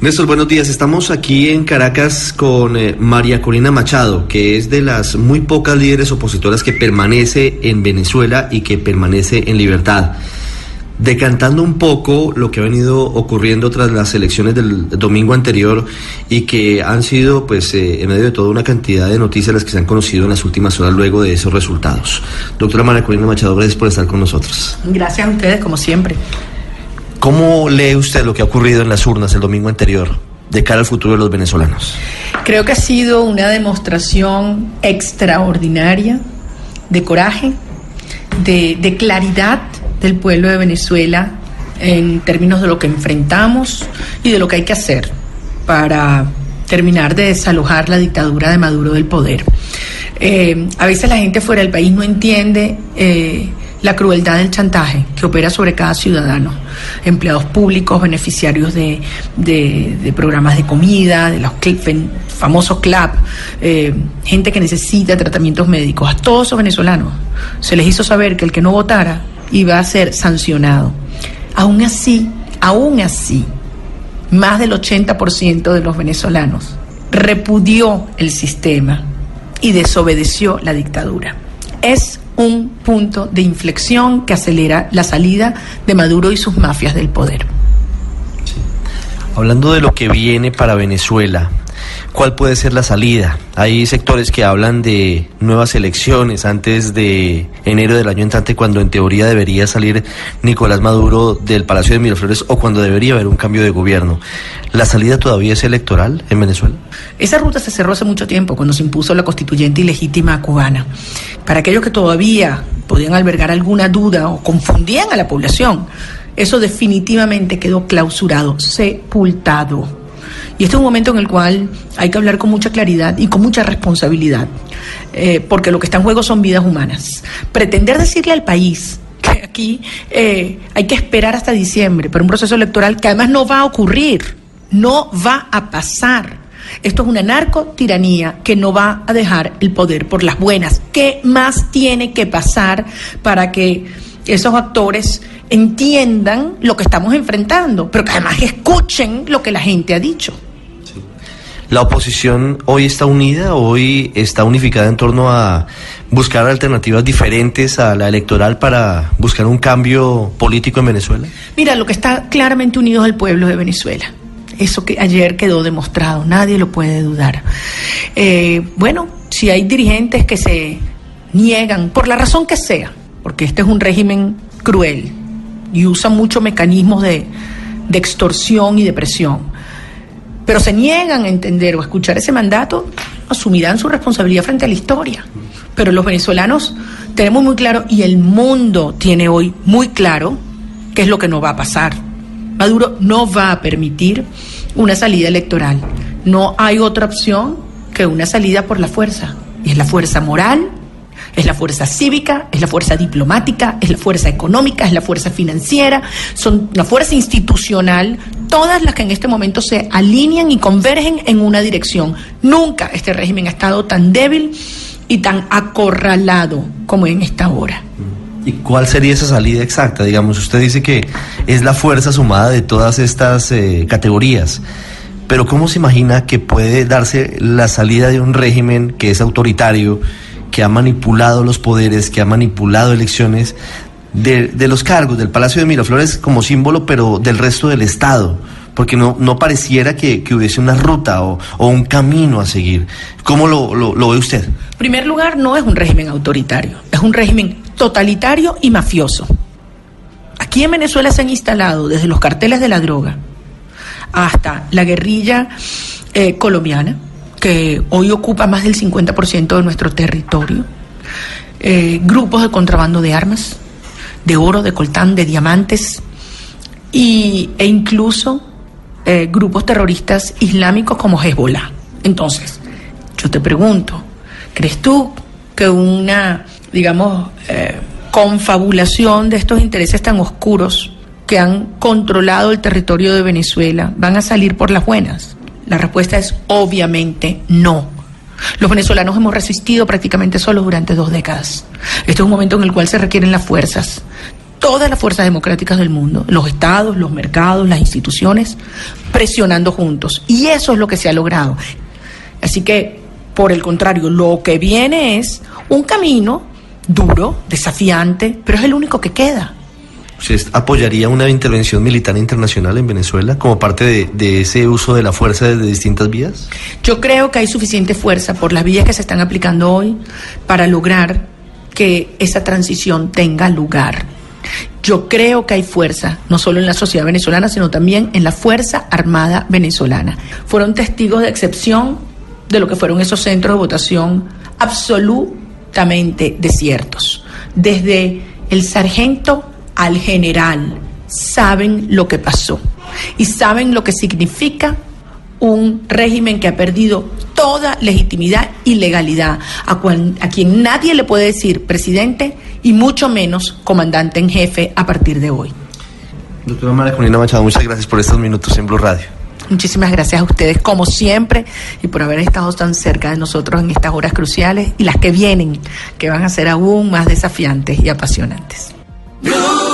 Néstor, buenos días. Estamos aquí en Caracas con eh, María Corina Machado, que es de las muy pocas líderes opositoras que permanece en Venezuela y que permanece en libertad. Decantando un poco lo que ha venido ocurriendo tras las elecciones del domingo anterior y que han sido, pues, eh, en medio de toda una cantidad de noticias las que se han conocido en las últimas horas luego de esos resultados. Doctora María Corina Machado, gracias por estar con nosotros. Gracias a ustedes, como siempre. ¿Cómo lee usted lo que ha ocurrido en las urnas el domingo anterior de cara al futuro de los venezolanos? Creo que ha sido una demostración extraordinaria de coraje, de, claridad del pueblo de Venezuela en términos de lo que enfrentamos y de lo que hay que hacer para terminar de desalojar la dictadura de Maduro del poder. Eh, a veces la gente fuera del país no entiende eh, la crueldad del chantaje que opera sobre cada ciudadano, empleados públicos, beneficiarios de, programas de comida, de los famosos CLAP, eh, gente que necesita tratamientos médicos, a todos esos venezolanos se les hizo saber que el que no votara iba a ser sancionado. Aún así, aún así, más del 80% de los venezolanos repudió el sistema y desobedeció la dictadura. Es un punto de inflexión que acelera la salida de Maduro y sus mafias del poder. Hablando de lo que viene para Venezuela, ¿cuál puede ser la salida? Hay sectores que hablan de nuevas elecciones antes de enero del año entrante, cuando en teoría debería salir Nicolás Maduro del Palacio de Miraflores o cuando debería haber un cambio de gobierno. ¿La salida todavía es electoral en Venezuela? Esa ruta se cerró hace mucho tiempo, cuando se impuso la constituyente ilegítima cubana. Para aquellos que todavía podían albergar alguna duda o confundían a la población, eso definitivamente quedó clausurado, sepultado. Y este es un momento en el cual hay que hablar con mucha claridad y con mucha responsabilidad, eh, porque lo que está en juego son vidas humanas. Pretender decirle al país que aquí eh, hay que esperar hasta diciembre para un proceso electoral que además no va a ocurrir, no va a pasar. Esto es una narcotiranía que no va a dejar el poder por las buenas. ¿Qué más tiene que pasar para que esos actores entiendan lo que estamos enfrentando, pero que además escuchen lo que la gente ha dicho. La oposición hoy está unida, hoy está unificada en torno a buscar alternativas diferentes a la electoral para buscar un cambio político en Venezuela. Mira, lo que está claramente unido es el pueblo de Venezuela. Eso que ayer quedó demostrado, nadie lo puede dudar. Eh, bueno, si hay dirigentes que se niegan, por la razón que sea, porque este es un régimen cruel y usa muchos mecanismos de, extorsión y de presión, pero se niegan a entender o a escuchar ese mandato, asumirán su responsabilidad frente a la historia. Pero los venezolanos tenemos muy claro, y el mundo tiene hoy muy claro, qué es lo que no va a pasar. Maduro no va a permitir una salida electoral. No hay otra opción que una salida por la fuerza. Y es la fuerza moral es la fuerza cívica, es la fuerza diplomática, es la fuerza económica, es la fuerza financiera, son la fuerza institucional, todas las que en este momento se alinean y convergen en una dirección. Nunca este régimen ha estado tan débil y tan acorralado como en esta hora. ¿Y cuál sería esa salida exacta? Digamos, usted dice que es la fuerza sumada de todas estas eh, categorías, pero ¿cómo se imagina que puede darse la salida de un régimen que es autoritario? Que ha manipulado los poderes, que ha manipulado elecciones de, los cargos del Palacio de Miraflores como símbolo, pero del resto del Estado, porque no, no pareciera que, hubiese una ruta o, un camino a seguir. ¿Cómo lo, lo, ve usted? En primer lugar, no es un régimen autoritario, es un régimen totalitario y mafioso. Aquí en Venezuela se han instalado desde los carteles de la droga hasta la guerrilla eh, colombiana, que hoy ocupa más del 50% de nuestro territorio, eh, grupos de contrabando de armas, de oro, de coltán, de diamantes, y, e incluso eh, grupos terroristas islámicos como Hezbollah. Entonces, yo te pregunto, ¿crees tú que una, digamos, eh, confabulación de estos intereses tan oscuros que han controlado el territorio de Venezuela van a salir por las buenas? La respuesta es obviamente no. Los venezolanos hemos resistido prácticamente solos durante dos décadas. Este es un momento en el cual se requieren las fuerzas, todas las fuerzas democráticas del mundo, los estados, los mercados, las instituciones, presionando juntos. Y eso es lo que se ha logrado. Así que, por el contrario, lo que viene es un camino duro, desafiante, pero es el único que queda. ¿Usted apoyaría una intervención militar internacional en Venezuela como parte de, de, ese uso de la fuerza desde distintas vías? Yo creo que hay suficiente fuerza por las vías que se están aplicando hoy para lograr que esa transición tenga lugar. Yo creo que hay fuerza, no solo en la sociedad venezolana, sino también en la Fuerza Armada venezolana. Fueron testigos de excepción de lo que fueron esos centros de votación absolutamente desiertos. Desde el sargento al general saben lo que pasó y saben lo que significa un régimen que ha perdido toda legitimidad y legalidad, a, cual, a, quien nadie le puede decir presidente y mucho menos comandante en jefe a partir de hoy. Doctora María Colina Machado, muchas gracias por estos minutos en Blue Radio. Muchísimas gracias a ustedes, como siempre, y por haber estado tan cerca de nosotros en estas horas cruciales y las que vienen, que van a ser aún más desafiantes y apasionantes. Blue.